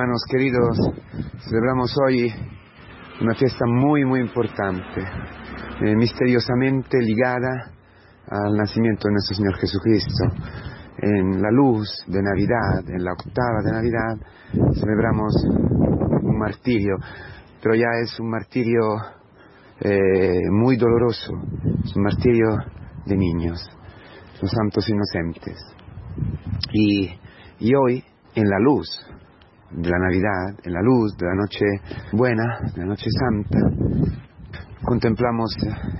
Hermanos queridos, celebramos hoy una fiesta muy, muy importante, eh, misteriosamente ligada al nacimiento de nuestro Señor Jesucristo. En la luz de Navidad, en la octava de Navidad, celebramos un martirio, pero ya es un martirio eh, muy doloroso, es un martirio de niños, los santos inocentes. Y, y hoy, en la luz de la Navidad, en la luz de la noche buena, de la noche santa, contemplamos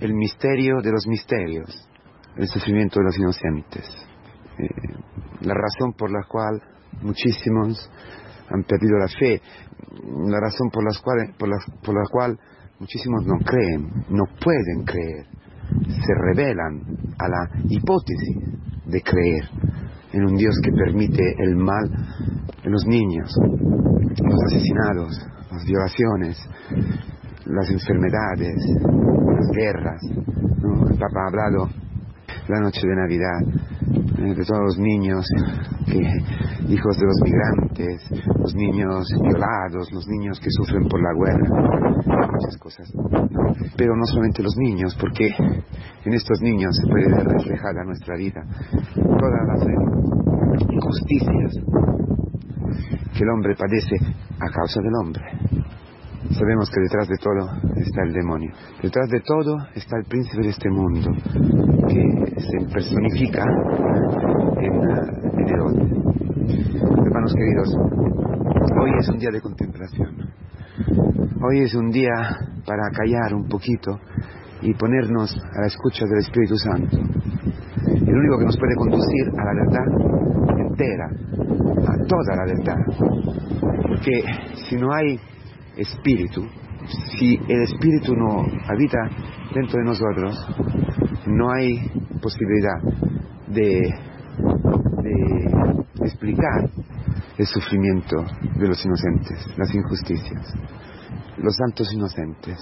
el misterio de los misterios, el sufrimiento de los inocentes, eh, la razón por la cual muchísimos han perdido la fe, la razón por, las cuales, por, la, por la cual muchísimos no creen, no pueden creer, se revelan a la hipótesis de creer en un Dios que permite el mal los niños, los asesinados, las violaciones, las enfermedades, las guerras. El Papa ha hablado la noche de Navidad eh, de todos los niños, hijos de los migrantes, los niños violados, los niños que sufren por la guerra, muchas cosas. Pero no solamente los niños, porque en estos niños se puede ver reflejada nuestra vida, todas las injusticias que el hombre padece a causa del hombre. Sabemos que detrás de todo está el demonio. Detrás de todo está el príncipe de este mundo, que se personifica en, en Herodes. Hermanos queridos, hoy es un día de contemplación. Hoy es un día para callar un poquito y ponernos a la escucha del Espíritu Santo. El único que nos puede conducir a la verdad entera, a toda la verdad. Porque si no hay espíritu, si el espíritu no habita dentro de nosotros, no hay posibilidad de, de explicar el sufrimiento de los inocentes, las injusticias. Los santos inocentes,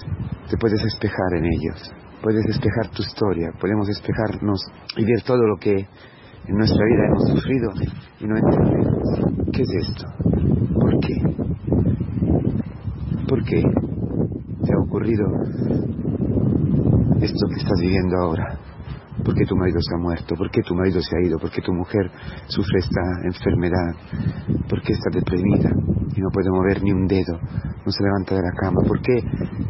te puedes espejar en ellos, puedes espejar tu historia, podemos espejarnos y ver todo lo que en nuestra vida hemos sufrido y no entendemos. ¿Qué es esto? ¿Por qué? ¿Por qué te ha ocurrido esto que estás viviendo ahora? ¿Por qué tu marido se ha muerto? ¿Por qué tu marido se ha ido? ¿Por qué tu mujer sufre esta enfermedad? ¿Por qué está deprimida y no puede mover ni un dedo? No se levanta de la cama. ¿Por qué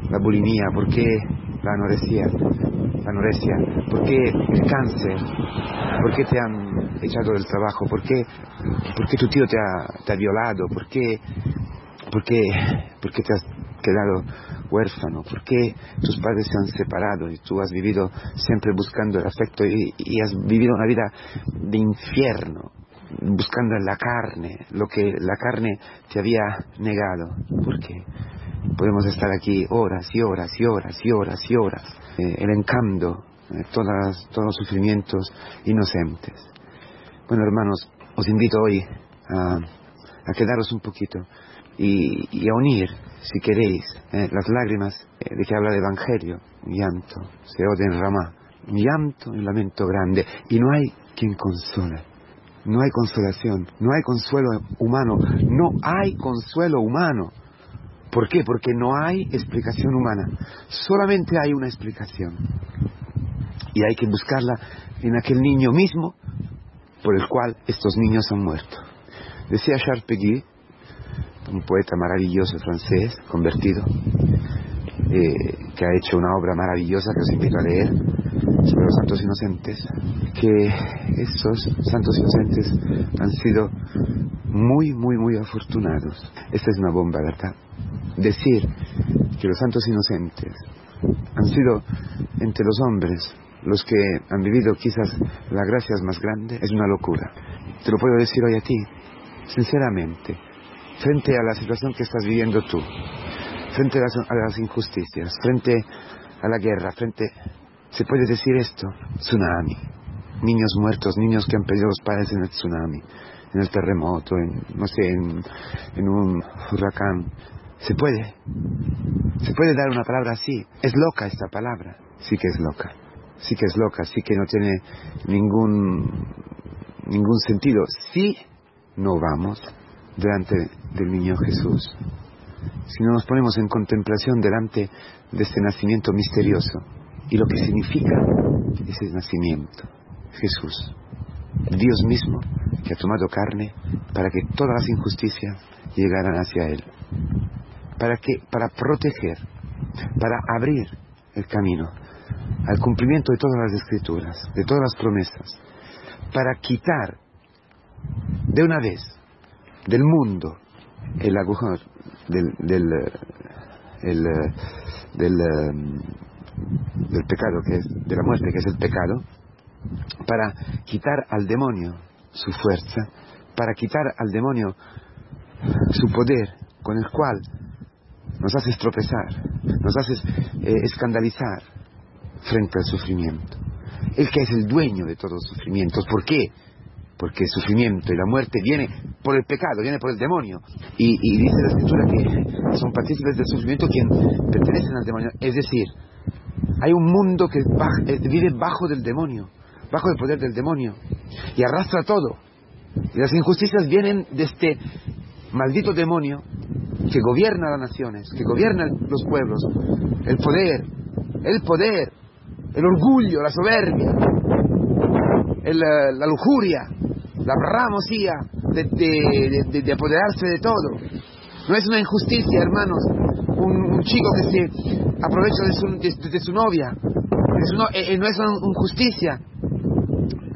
la bulimia? ¿Por qué la anorexia? Anorexia? ¿Por qué el cáncer? ¿Por qué te han echado del trabajo? ¿Por qué, por qué tu tío te ha, te ha violado? ¿Por qué ¿Por qué, ¿Por qué te has quedado huérfano? ¿Por qué tus padres se han separado y tú has vivido siempre buscando el afecto y, y has vivido una vida de infierno, buscando en la carne lo que la carne te había negado? ¿Por qué? Podemos estar aquí horas y horas y horas y horas y horas, eh, elencando eh, todas, todos los sufrimientos inocentes. Bueno, hermanos, os invito hoy a, quedaros un poquito y, a unir, si queréis, eh, las lágrimas eh, de que habla el Evangelio, un llanto, se oye en Ramá, un llanto, un lamento grande, y no hay quien console, no hay consolación, no hay consuelo humano, no hay consuelo humano. ¿Por qué? Porque no hay explicación humana, solamente hay una explicación. Y hay que buscarla en aquel niño mismo por el cual estos niños han muerto. Decía Charles Peguy, un poeta maravilloso francés, convertido, eh, que ha hecho una obra maravillosa que os invito a leer sobre los santos inocentes, que esos santos inocentes han sido muy, muy, muy afortunados. Esta es una bomba, ¿verdad? Decir que los santos inocentes han sido entre los hombres los que han vivido quizás las gracias más grandes es una locura. Te lo puedo decir hoy a ti, sinceramente frente a la situación que estás viviendo tú, frente a las, injusticias, frente a la guerra, frente... ¿Se puede decir esto? Tsunami. Niños muertos, niños que han perdido los padres en el tsunami, en el terremoto, en, no sé, en, en un huracán. ¿Se puede? ¿Se puede dar una palabra así? Es loca esta palabra. Sí que es loca. Sí que es loca, sí que no tiene ningún, ningún sentido. Si no vamos delante del niño Jesús, si no nos ponemos en contemplación delante de este nacimiento misterioso y lo que significa ese nacimiento, Jesús, Dios mismo que ha tomado carne para que todas las injusticias llegaran hacia Él, para que, para proteger, para abrir el camino al cumplimiento de todas las escrituras, de todas las promesas, para quitar de una vez del mundo el agujón del, del, el, del, del pecado, que es, de la muerte, que es el pecado, para quitar al demonio su fuerza, para quitar al demonio su poder con el cual nos hace tropezar, nos hace eh, escandalizar frente al sufrimiento. Él que es el dueño de todos los sufrimientos. ¿Por qué? Porque el sufrimiento y la muerte viene por el pecado, viene por el demonio. Y, dice la escritura que son partícipes del sufrimiento quien pertenecen al demonio. Es decir, hay un mundo que eh, vive bajo del demonio, bajo el poder del demonio, y arrastra todo. Y las injusticias vienen de este maldito demonio que gobierna las naciones, que gobierna los pueblos, el poder, el poder, el orgullo, la soberbia, la lujuria, la bramosía de, de, apoderarse de todo. No es una injusticia, hermanos, un, chico que se aprovecha de su, novia. Eh, eh, no es una injusticia.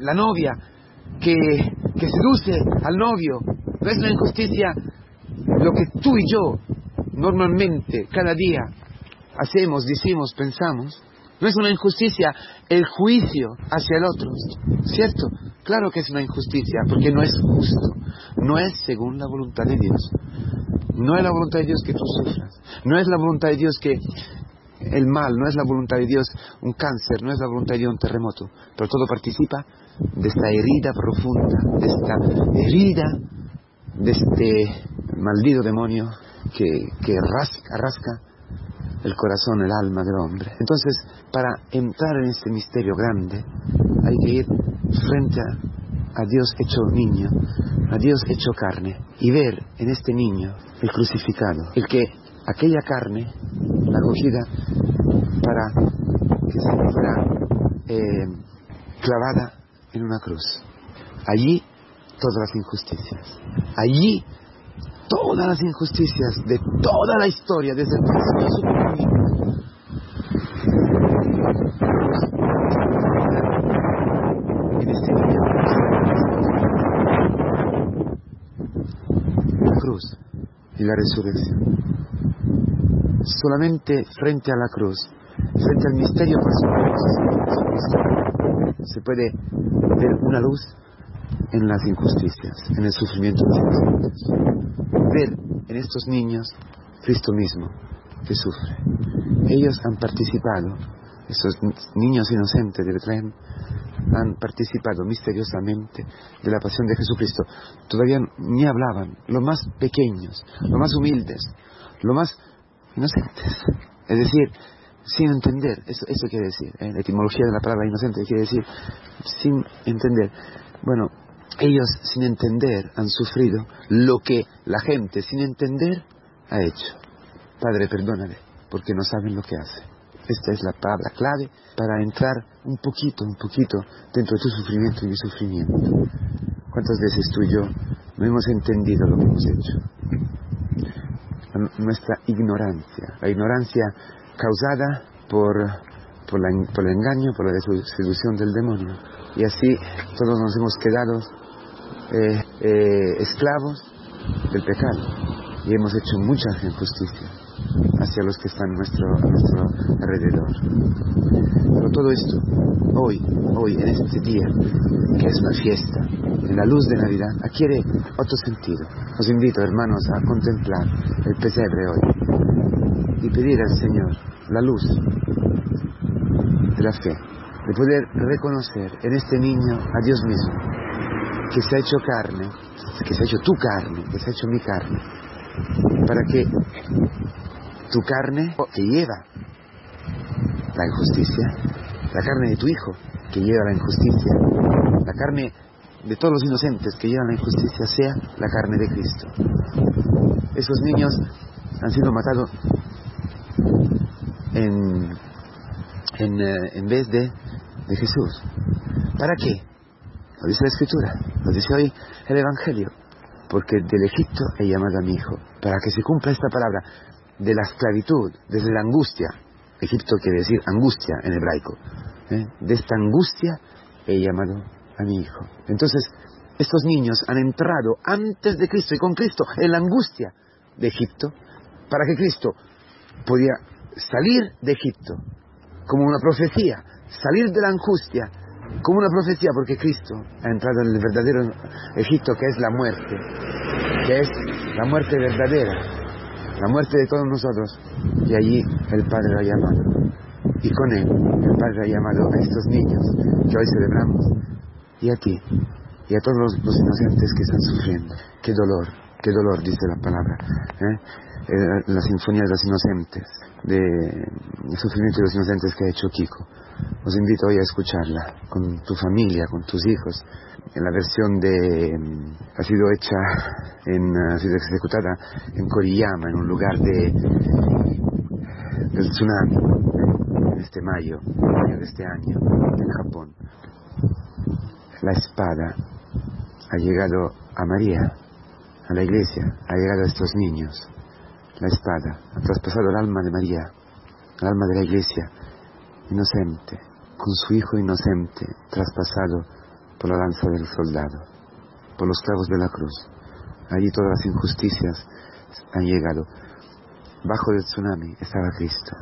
La novia que seduce al novio. No es una injusticia lo que tú y yo normalmente, cada día, hacemos, decimos, pensamos. No es una injusticia el juicio hacia el otro, ¿cierto? Claro que es una injusticia, porque no es justo, no es según la voluntad de Dios. No es la voluntad de Dios que tú sufras, no es la voluntad de Dios que el mal, no es la voluntad de Dios un cáncer, no es la voluntad de Dios un terremoto, pero todo participa de esta herida profunda, de esta herida, de este maldito demonio que, que rasca, el corazón, el alma del hombre. Entonces, para entrar en este misterio grande, hay que ir frente a, Dios hecho niño, a Dios hecho carne, y ver en este niño el crucificado, el que aquella carne, la cogida para que se fuera eh, clavada en una cruz. Allí todas las injusticias. Allí todas las injusticias de toda la historia, desde el principio la cruz y la resurrección. Solamente frente a la cruz, frente al misterio personal se puede ver una luz en las injusticias, en el sufrimiento de los inocentes. Ver en estos niños Cristo mismo que sufre. Ellos han participado, estos niños inocentes de Betlém, han participado misteriosamente de la pasión de Jesucristo. Todavía ni hablaban, los más pequeños, los más humildes, los más inocentes. Es decir, sin entender, eso, eso quiere decir, la etimología de la palabra inocente quiere decir sin entender. Bueno, ellos sin entender han sufrido lo que la gente sin entender ha hecho. Padre, perdónale, porque no saben lo que hace. Esta es la palabra clave para entrar un poquito, un poquito dentro de tu sufrimiento y mi sufrimiento. ¿Cuántas veces tú y yo no hemos entendido lo que hemos hecho? Nuestra ignorancia, la ignorancia causada por, por, el engaño, por la seducción del demonio. Y así todos nos hemos quedado eh, eh, esclavos del pecado y hemos hecho muchas injusticias hacia los que están a nuestro, nuestro alrededor. Pero todo esto, hoy, hoy, en este día, que es una fiesta, en la luz de Navidad, adquiere otro sentido. Os invito, hermanos, a contemplar el pesebre hoy y pedir al Señor la luz la fe, de poder reconocer en este niño a Dios mismo que se ha hecho carne, que se ha hecho tu carne, que se ha hecho mi carne, para que tu carne que lleva la injusticia, la carne de tu hijo que lleva la injusticia, la carne de todos los inocentes que llevan la injusticia sea la carne de Cristo. Esos niños han sido matados en, en, eh, en vez de, de Jesús. ¿Para qué? Lo dice la Escritura, lo dice hoy el Evangelio. Porque del Egipto he llamado a mi hijo, para que se cumpla esta palabra de la esclavitud, desde la angustia. Egipto quiere decir angustia en hebraico. ¿eh? De esta angustia he llamado a mi hijo. Entonces, estos niños han entrado antes de Cristo y con Cristo en la angustia de Egipto, para que Cristo podía salir de Egipto como una profecía, salir de la angustia como una profecía, porque Cristo ha entrado en el verdadero Egipto, que es la muerte, que es la muerte verdadera, la muerte de todos nosotros, y allí el Padre lo ha llamado. Y con él el Padre ha llamado a estos niños que hoy celebramos, y a ti, y a todos los, inocentes que están sufriendo. Qué dolor, qué dolor, dice la palabra. ¿eh? Eh, la sinfonía de los inocentes, de, el sufrimiento de los inocentes que ha hecho Kiko. Os invito hoy a escucharla con tu familia, con tus hijos. En la versión de ha sido hecha en ha sido ejecutada en Koriyama, en un lugar de del tsunami, en este mayo, mayo de este año, en Japón. La espada ha llegado a María, a la iglesia, ha llegado a estos niños. La espada ha traspasado el alma de María, el alma de la iglesia, inocente, con su hijo inocente, traspasado por la lanza del soldado, por los clavos de la cruz. Allí todas las injusticias han llegado. Bajo del tsunami estaba Cristo.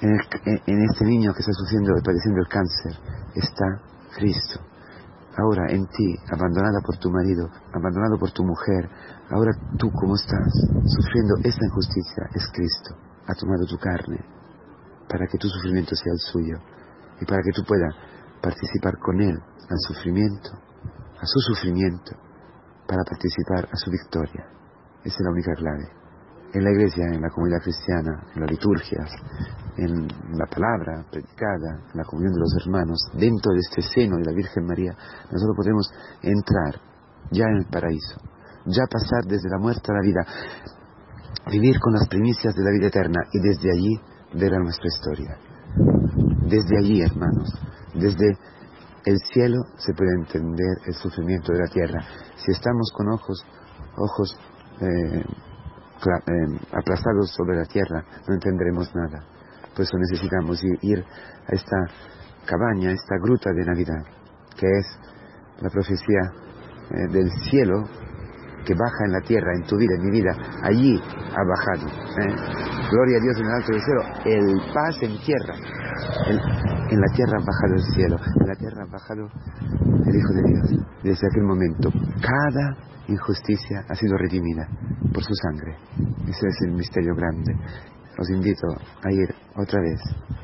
En, este niño que está sufriendo y padeciendo el cáncer está Cristo. Ahora en ti, abandonada por tu marido, abandonado por tu mujer, ahora tú como estás, sufriendo esta injusticia, es Cristo. Ha tomado tu carne para que tu sufrimiento sea el suyo y para que tú puedas participar con Él al sufrimiento, a su sufrimiento, para participar a su victoria. Esa es la única clave. En la iglesia, en la comunidad cristiana, en las liturgias, en la palabra predicada, en la comunión de los hermanos, dentro de este seno de la Virgen María, nosotros podemos entrar ya en el paraíso, ya pasar desde la muerte a la vida, vivir con las primicias de la vida eterna y desde allí ver nuestra historia. Desde allí, hermanos, desde el cielo se puede entender el sufrimiento de la tierra. Si estamos con ojos, ojos eh, eh, aplazados sobre la tierra, no entenderemos nada. Por eso necesitamos ir a esta cabaña, a esta gruta de Navidad, que es la profecía eh, del cielo que baja en la tierra, en tu vida, en mi vida, allí ha bajado. Gloria a Dios en el alto del cielo, el paz en tierra. En, la tierra ha bajado el cielo, en la tierra ha bajado el Hijo de Dios. Desde aquel momento, cada injusticia ha sido redimida por su sangre. Ese es el misterio grande. Os invito a ir otra vez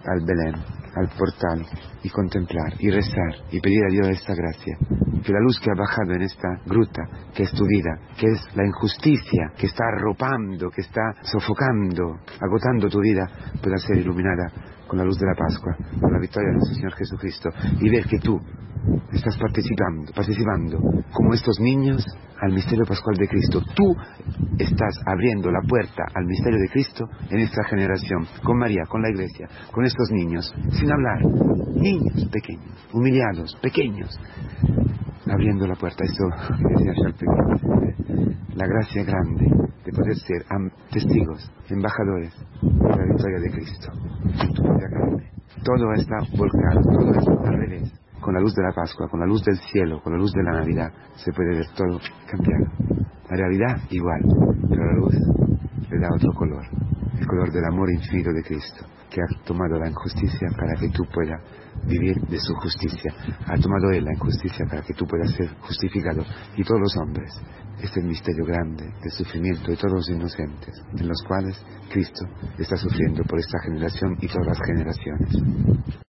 al Belén, al portal, y contemplar, y rezar, y pedir a Dios esta gracia. Que la luz que ha bajado en esta gruta, que es tu vida, que es la injusticia, que está arropando, que está sofocando, agotando tu vida, pueda ser iluminada con la luz de la Pascua, con la victoria de nuestro Señor Jesucristo, y ver que tú estás participando, participando, como estos niños, al misterio pascual de Cristo. Tú estás abriendo la puerta al misterio de Cristo en esta generación, con María, con la iglesia, con estos niños, sin hablar, niños pequeños, humillados, pequeños, abriendo la puerta. Esto la gracia grande de poder ser testigos, embajadores de la victoria de Cristo. Todo está volcado, todo está al revés con la luz de la Pascua, con la luz del cielo, con la luz de la Navidad, se puede ver todo cambiado. La realidad igual, pero la luz le da otro color, el color del amor infinito de Cristo, que ha tomado la injusticia para que tú puedas vivir de su justicia. Ha tomado Él la injusticia para que tú puedas ser justificado y todos los hombres. Este es el misterio grande del sufrimiento de todos los inocentes, en los cuales Cristo está sufriendo por esta generación y todas las generaciones.